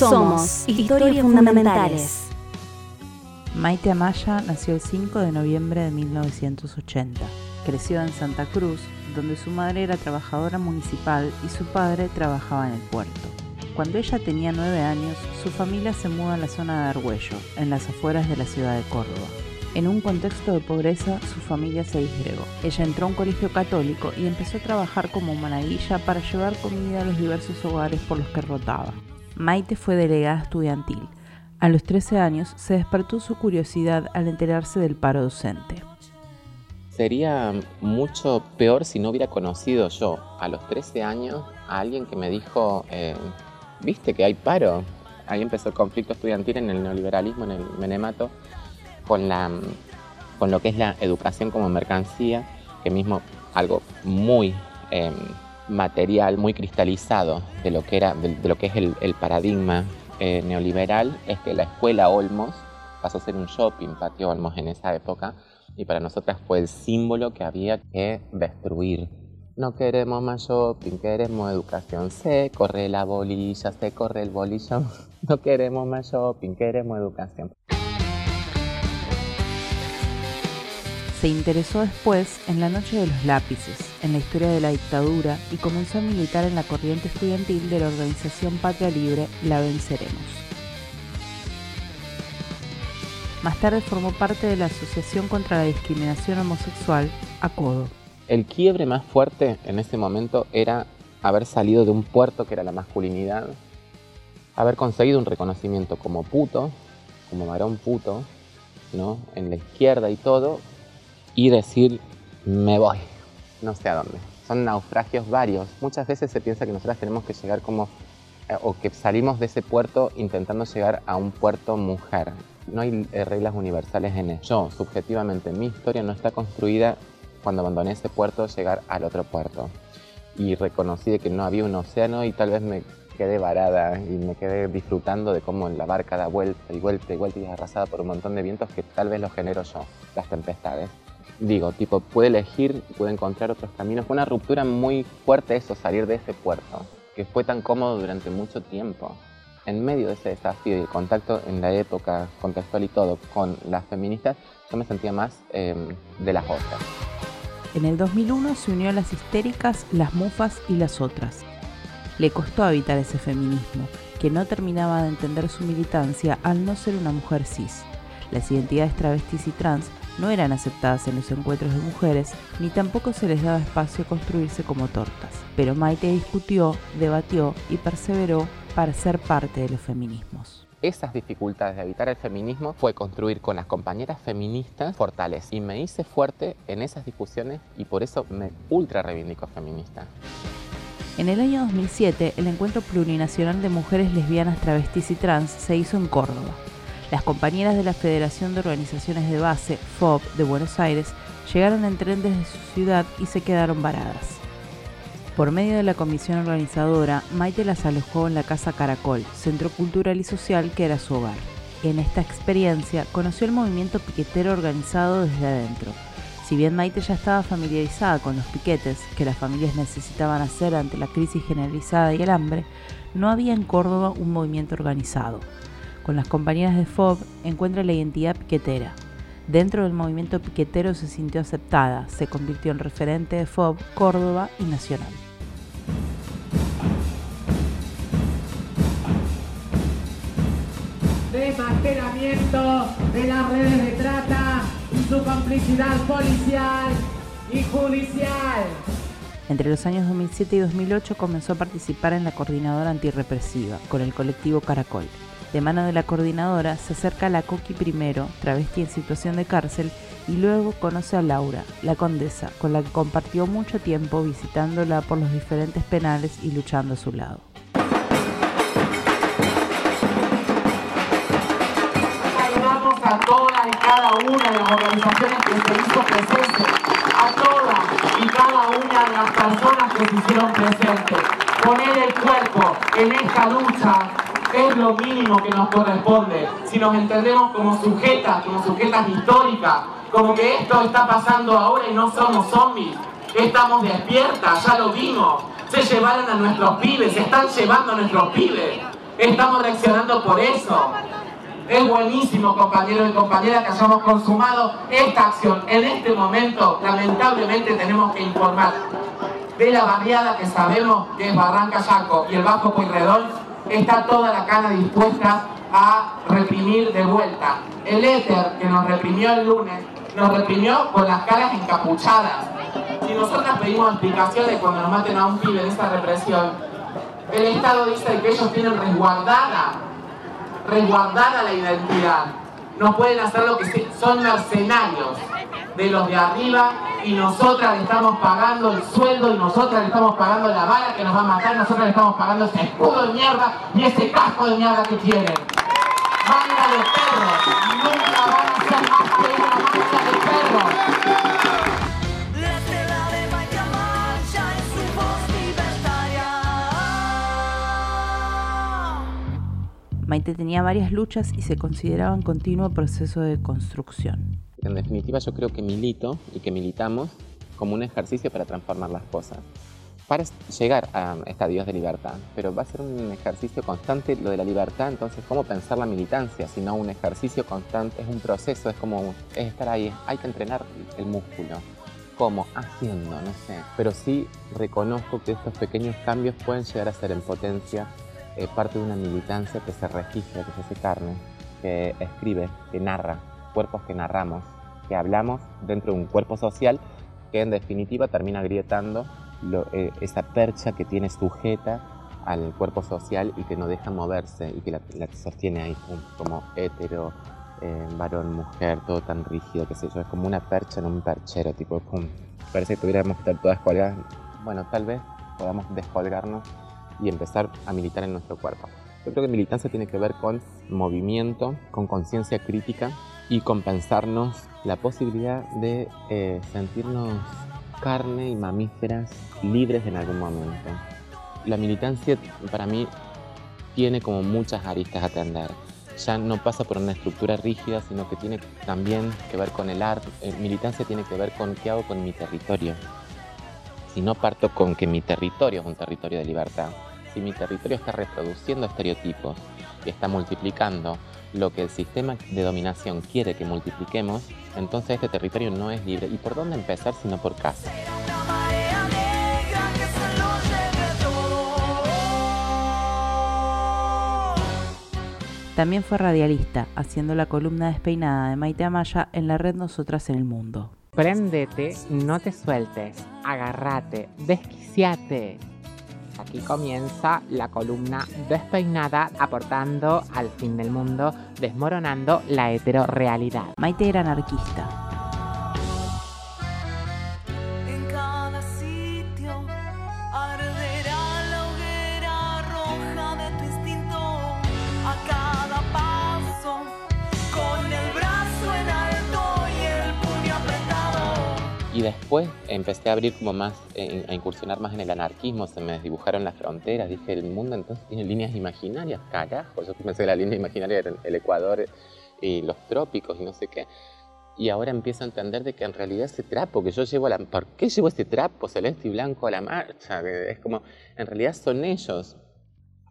Somos Historias Fundamentales. Maite Amaya nació el 5 de noviembre de 1980. Creció en Santa Cruz, donde su madre era trabajadora municipal y su padre trabajaba en el puerto. Cuando ella tenía nueve años, su familia se muda a la zona de Argüello, en las afueras de la ciudad de Córdoba. En un contexto de pobreza, su familia se disgregó. Ella entró a un colegio católico y empezó a trabajar como monaguilla para llevar comida a los diversos hogares por los que rotaba. Maite fue delegada estudiantil. A los 13 años se despertó su curiosidad al enterarse del paro docente. Sería mucho peor si no hubiera conocido yo a los 13 años a alguien que me dijo, eh, viste que hay paro. Ahí empezó el conflicto estudiantil en el neoliberalismo, en el menemato, con, lo que es la educación como mercancía, que mismo algo muy em, material, muy cristalizado de lo que, era, de, lo que es el, paradigma eh, neoliberal, es que la escuela Olmos pasó a ser un shopping, patio Olmos en esa época, y para nosotras fue el símbolo que había que destruir. No queremos más shopping, queremos educación. Se corre la bolilla, se corre el bolillo. No queremos más shopping, queremos educación. Se interesó después en la Noche de los Lápices, en la historia de la dictadura y comenzó a militar en la corriente estudiantil de la organización Patria Libre La Venceremos. Más tarde formó parte de la Asociación contra la Discriminación Homosexual, ACODO. El quiebre más fuerte en ese momento era haber salido de un puerto que era la masculinidad, haber conseguido un reconocimiento como puto, como varón puto, ¿no? en la izquierda y todo, y decir, me voy, no sé a dónde. Son naufragios varios. Muchas veces se piensa que nosotras tenemos que llegar como, eh, o que salimos de ese puerto intentando llegar a un puerto mujer. No hay eh, reglas universales en eso. Yo, subjetivamente, mi historia no está construida cuando abandoné ese puerto, llegar al otro puerto. Y reconocí que no había un océano y tal vez me quedé varada y me quedé disfrutando de cómo la barca da vuelta y vuelta y vuelta y es arrasada por un montón de vientos que tal vez los genero yo, las tempestades digo, tipo, puede elegir, puede encontrar otros caminos. Fue una ruptura muy fuerte eso, salir de ese puerto, que fue tan cómodo durante mucho tiempo. En medio de ese desafío y el contacto en la época contextual y todo con las feministas, yo me sentía más em, de las otras. En el 2001 se unió a las histéricas, las mufas y las otras. Le costó habitar ese feminismo, que no terminaba de entender su militancia al no ser una mujer cis. Las identidades travestis y trans no eran aceptadas en los encuentros de mujeres, ni tampoco se les daba espacio a construirse como tortas. Pero Maite discutió, debatió y perseveró para ser parte de los feminismos esas dificultades de evitar el feminismo fue construir con las compañeras feministas fortaleza. Y me hice fuerte en esas discusiones y por eso me ultra reivindico feminista. En el año 2007, el Encuentro Plurinacional de Mujeres Lesbianas, Travestis y Trans se hizo en Córdoba. Las compañeras de la Federación de Organizaciones de Base, FOB, de Buenos Aires, llegaron en tren desde su ciudad y se quedaron varadas. Por medio de la comisión organizadora, Maite las alojó en la Casa Caracol, centro cultural y social que era su hogar. En esta experiencia conoció el movimiento piquetero organizado desde adentro. Si bien Maite ya estaba familiarizada con los piquetes que las familias necesitaban hacer ante la crisis generalizada y el hambre, no había en Córdoba un movimiento organizado con las compañeras de FOB encuentra la identidad piquetera. Dentro del movimiento piquetero se sintió aceptada, se convirtió en referente de FOB, Córdoba y Nacional. Desmantelamiento de las redes de trata y su complicidad policial y judicial. Entre los años 2007 y 2008 comenzó a participar en la coordinadora antirrepresiva con el colectivo Caracol. De mano de la coordinadora se acerca a la Coqui primero, travesti en situación de cárcel, y luego conoce a Laura, la condesa, con la que compartió mucho tiempo visitándola por los diferentes penales y luchando a su lado. Saludamos a todas y cada una de las organizaciones que se hizo presente, a todas y cada una de las personas que se hicieron presentes. Poner el cuerpo en esta lucha es lo mínimo que nos corresponde. Si nos entendemos como sujetas, como sujetas históricas, como que esto está pasando ahora y no somos zombies, estamos despiertas, ya lo vimos. Se llevaron a nuestros pibes, se están llevando a nuestros pibes. Estamos reaccionando por eso. Es buenísimo, compañeros y compañeras, que hayamos consumado esta acción. En este momento, lamentablemente, tenemos que informar de la barriada que sabemos que es Barranca Yaco y el Bajo Pueyrredón, está toda la cana dispuesta a reprimir de vuelta. El éter que nos reprimió el lunes, nos reprimió con las caras encapuchadas. Si nosotras pedimos explicaciones cuando nos maten a un pibe de esa represión, el Estado dice que ellos tienen resguardada, resguardada la identidad. No pueden hacer lo que son mercenarios de los de arriba y nosotras le estamos pagando el sueldo y nosotras le estamos pagando la bala que nos va a matar, nosotras le estamos pagando ese escudo de mierda y ese casco de mierda que tienen. Banda de perros, nunca van a ser más que una mancha de perros. Maite tenía varias luchas y se consideraba en continuo proceso de construcción. En definitiva, yo creo que milito y que militamos como un ejercicio para transformar las cosas, para llegar a estadios de libertad. Pero va a ser un ejercicio constante lo de la libertad, entonces, ¿cómo pensar la militancia? Si no un ejercicio constante, es un proceso, es como es estar ahí, hay que entrenar el músculo. ¿Cómo? Haciendo, no sé. Pero sí reconozco que estos pequeños cambios pueden llegar a ser en potencia eh, parte de una militancia que se registra, que se hace carne, que escribe, que narra, cuerpos que narramos, que hablamos dentro de un cuerpo social que en definitiva termina grietando eh, esa percha que tiene sujeta al cuerpo social y que no deja moverse y que la, sostiene ahí como hetero, eh, varón, mujer, todo tan rígido, que sé yo, es como una percha en un perchero, tipo, pum, parece que tuviéramos que estar todas colgadas. Bueno, tal vez podamos descolgarnos y empezar a militar en nuestro cuerpo. Yo creo que militancia tiene que ver con movimiento, con conciencia crítica y con pensarnos la posibilidad de eh, sentirnos carne y mamíferas libres en algún momento. La militancia para mí tiene como muchas aristas a atender. Ya no pasa por una estructura rígida, sino que tiene también que ver con el arte. Eh, militancia tiene que ver con qué hago con mi territorio. Si no parto con que mi territorio es un territorio de libertad, si mi territorio está reproduciendo estereotipos y está multiplicando lo que el sistema de dominación quiere que multipliquemos, entonces este territorio no es libre. ¿Y por dónde empezar si no por casa? También fue radialista, haciendo la columna despeinada de Maite Amaya en la red Nosotras en el Mundo. Préndete, no te sueltes, agárrate, desquiciate. Aquí comienza la columna despeinada aportando al fin del mundo, desmoronando la heterorealidad. Maite era anarquista. Y después empecé a abrir como más, eh, a incursionar más en el anarquismo, se me desdibujaron las fronteras, dije, el mundo entonces tiene líneas imaginarias, carajo, yo pensé que la línea imaginaria era el Ecuador y los trópicos y no sé qué. Y ahora empiezo a entender de que en realidad ese trapo que yo llevo a la... ¿Por qué llevo ese trapo celeste y blanco a la marcha? Es como, en realidad son ellos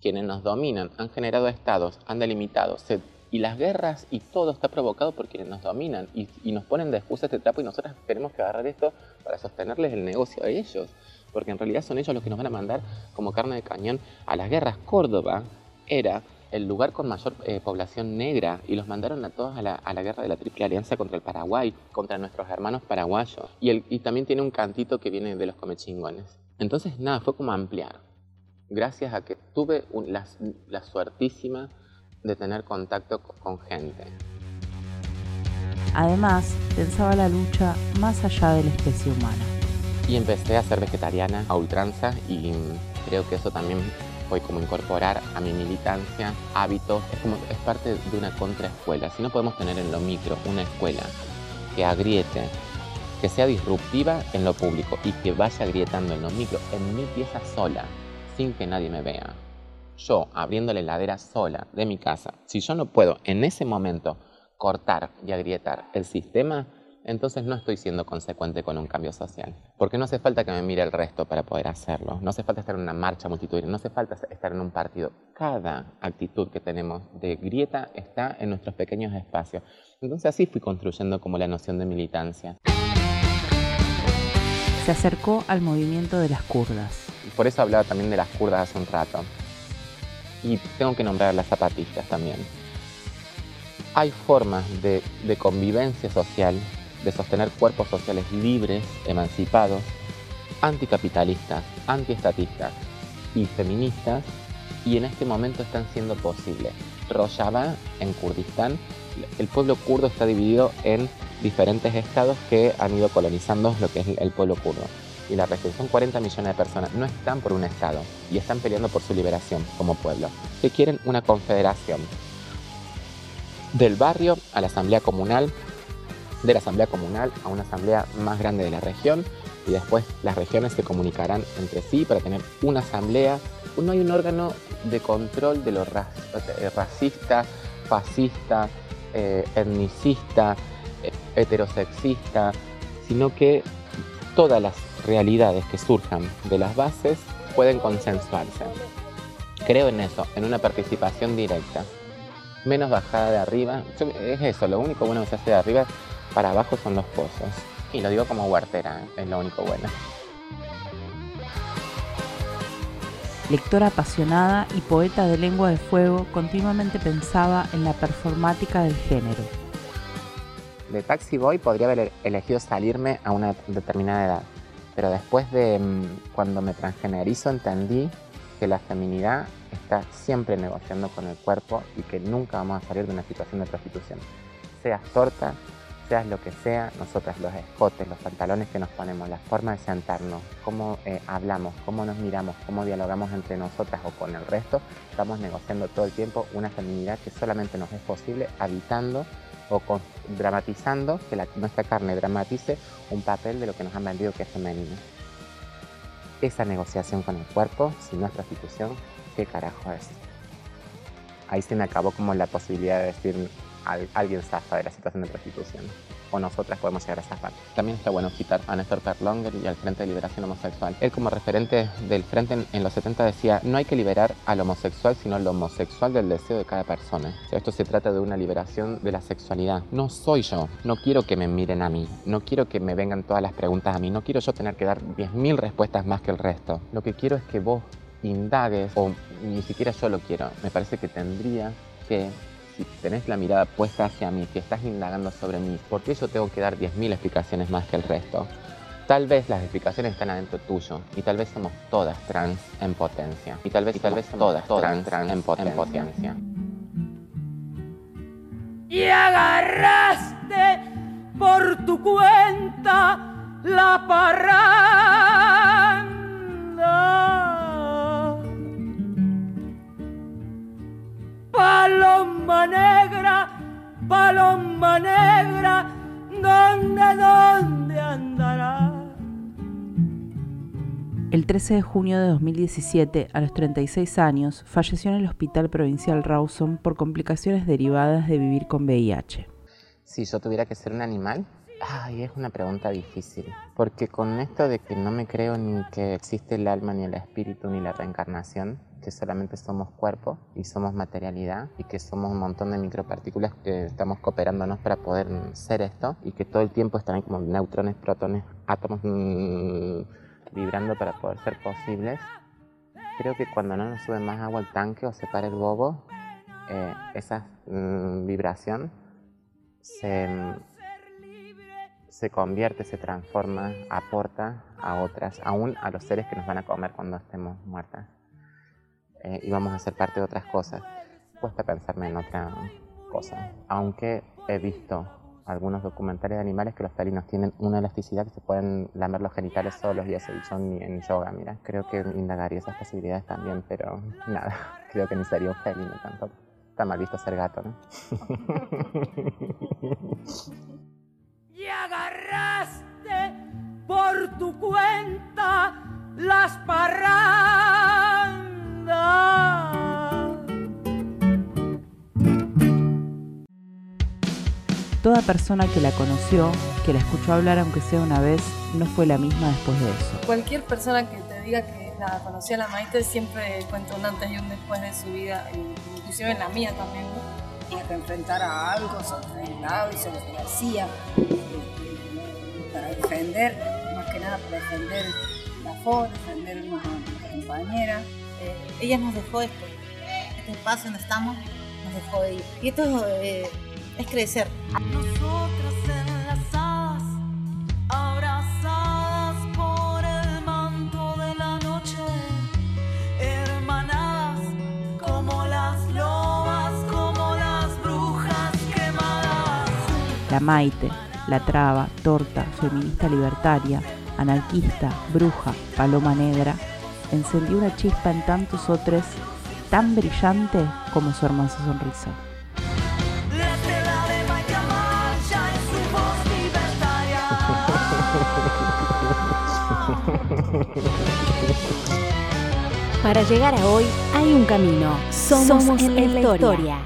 quienes nos dominan, han generado estados, han delimitado, se y las guerras y todo está provocado por quienes nos dominan y, nos ponen de excusa este trapo y nosotros tenemos que agarrar esto para sostenerles el negocio a ellos. Porque en realidad son ellos los que nos van a mandar como carne de cañón a las guerras. Córdoba era el lugar con mayor eh, población negra y los mandaron a todos a la, guerra de la Triple Alianza contra el Paraguay, contra nuestros hermanos paraguayos. Y, el, y también tiene un cantito que viene de los comechingones. Entonces, nada, fue como ampliar. Gracias a que tuve la, la suertísima de tener contacto con gente. Además, pensaba la lucha más allá de la especie humana. Y empecé a ser vegetariana a ultranza y creo que eso también fue como incorporar a mi militancia hábitos. Es como es parte de una contraescuela. Si no podemos tener en lo micro una escuela que agriete, que sea disruptiva en lo público y que vaya agrietando en lo micro, en mi pieza sola, sin que nadie me vea yo abriendo la heladera sola de mi casa, si yo no puedo en ese momento cortar y agrietar el sistema, entonces no estoy siendo consecuente con un cambio social. Porque no hace falta que me mire el resto para poder hacerlo. No hace falta estar en una marcha multitudinaria, no hace falta estar en un partido. cada actitud que tenemos de grieta está en nuestros pequeños espacios. Entonces así fui construyendo como la noción de militancia. Se acercó al movimiento de las kurdas. Por eso hablaba también de las kurdas hace un rato. Y tengo que nombrar a las zapatistas también. Hay formas de, de convivencia social, de sostener cuerpos sociales libres, emancipados, anticapitalistas, antiestatistas y feministas, y en este momento están siendo posibles. Rojava, en Kurdistán, el pueblo kurdo está dividido en diferentes estados que han ido colonizando lo que es el pueblo kurdo. Y la son 40 millones de personas, no están por un estado y están peleando por su liberación como pueblo. Que quieren una confederación del barrio a la asamblea comunal, de la asamblea comunal a una asamblea más grande de la región y después las regiones se comunicarán entre sí para tener una asamblea. No hay un órgano de control de lo eh, racista, fascista, eh, etnicista, eh, heterosexista, sino que todas las realidades que surjan de las bases pueden consensuarse. Creo en eso, en una participación directa. Menos bajada de arriba. Es eso, lo único bueno que se hace de arriba para abajo son los pozos. Y lo digo como huertera, es lo único bueno. Lectora apasionada y poeta de lengua de fuego, continuamente pensaba en la performática del género. De Taxi Boy podría haber elegido salirme a una determinada edad, pero después de mm, cuando me transgenerizo entendí que la feminidad está siempre negociando con el cuerpo y que nunca vamos a salir de una situación de prostitución. Seas torta, seas lo que sea, nosotras los escotes, los pantalones que nos ponemos, la forma de sentarnos, cómo eh, hablamos, cómo nos miramos, cómo dialogamos entre nosotras o con el resto, estamos negociando todo el tiempo una feminidad que solamente nos es posible habitando o dramatizando, que nuestra carne dramatice un papel de lo que nos han vendido que es femenino. Esa negociación con el cuerpo, si no es prostitución, ¿qué carajo es? Ahí se me acabó como la posibilidad de decir alguien zafa de la situación de prostitución. O nosotras podemos llegar a zafar. También está bueno citar a Néstor Perlonger y al Frente de Liberación Homosexual. Él como referente del Frente en, los 70 decía, no hay que liberar al homosexual, sino al homosexual del deseo de cada persona. esto se trata de una liberación de la sexualidad. No soy yo, no quiero que me miren a mí, no quiero que me vengan todas las preguntas a mí, no quiero yo tener que dar 10.000 respuestas más que el resto. Lo que quiero es que vos indagues, o ni siquiera yo lo quiero, me parece que tendría que si tenés la mirada puesta hacia mí, que estás indagando sobre mí, ¿por qué yo tengo que dar 10.000 explicaciones más que el resto? Tal vez las explicaciones están adentro tuyo y tal vez somos todas trans en potencia. Y tal vez, todas, trans, en, potencia. Y agarraste por tu cuenta la parranda. Paloma negra, paloma negra, ¿dónde, dónde andará? El 13 de junio de 2017, a los 36 años, falleció en el Hospital Provincial Rawson por complicaciones derivadas de vivir con VIH. Si yo tuviera que ser un animal, Ay, es una pregunta difícil, porque con esto de que no me creo ni que existe el alma, ni el espíritu, ni la reencarnación, que solamente somos cuerpo y somos materialidad y que somos un montón de micropartículas que estamos cooperándonos para poder ser esto y que todo el tiempo están como neutrones, protones, átomos mm, vibrando para poder ser posibles. Creo que cuando no nos sube más agua al tanque o se para el bobo, eh, esa mm, vibración se, se convierte, se transforma, aporta a otras, aún a los seres que nos van a comer cuando estemos muertas. Eh, y vamos a ser parte de otras cosas. Cuesta pensarme en otra cosa. Aunque he visto algunos documentales de animales que los felinos tienen una elasticidad que se pueden lamer los genitales solos y eso son en yoga, mira. Creo que indagaría esas posibilidades también, pero nada, creo que ni sería un felino tampoco. Está mal visto ser gato, ¿no? y agarraste por tu cuenta las Toda persona que la conoció, que la escuchó hablar aunque sea una vez, no fue la misma después de eso. Cualquier persona que te diga que nada, conocí a la Maite, siempre cuento un antes y un después de su vida, y- inclusive en la mía también. ¿no? tenía que enfrentar a algo sobre el lado y sobre lo hacía eh, para defender, más que nada para defender la FOD, defender a nuestra compañera. Eh, ella nos dejó esto, este espacio donde estamos, nos dejó ir. Y esto eh, es crecer. Nosotras enlazadas, abrazadas por el manto de la noche, hermanadas como las lobas, como las brujas quemadas. La Maite, la Traba, Torta, feminista libertaria, anarquista, bruja, paloma negra, encendió una chispa en tantos otros tan brillante como su hermosa sonrisa. La estela de Maite marcha en su voz libertaria. Para llegar a hoy hay un camino. Somos, en la historia.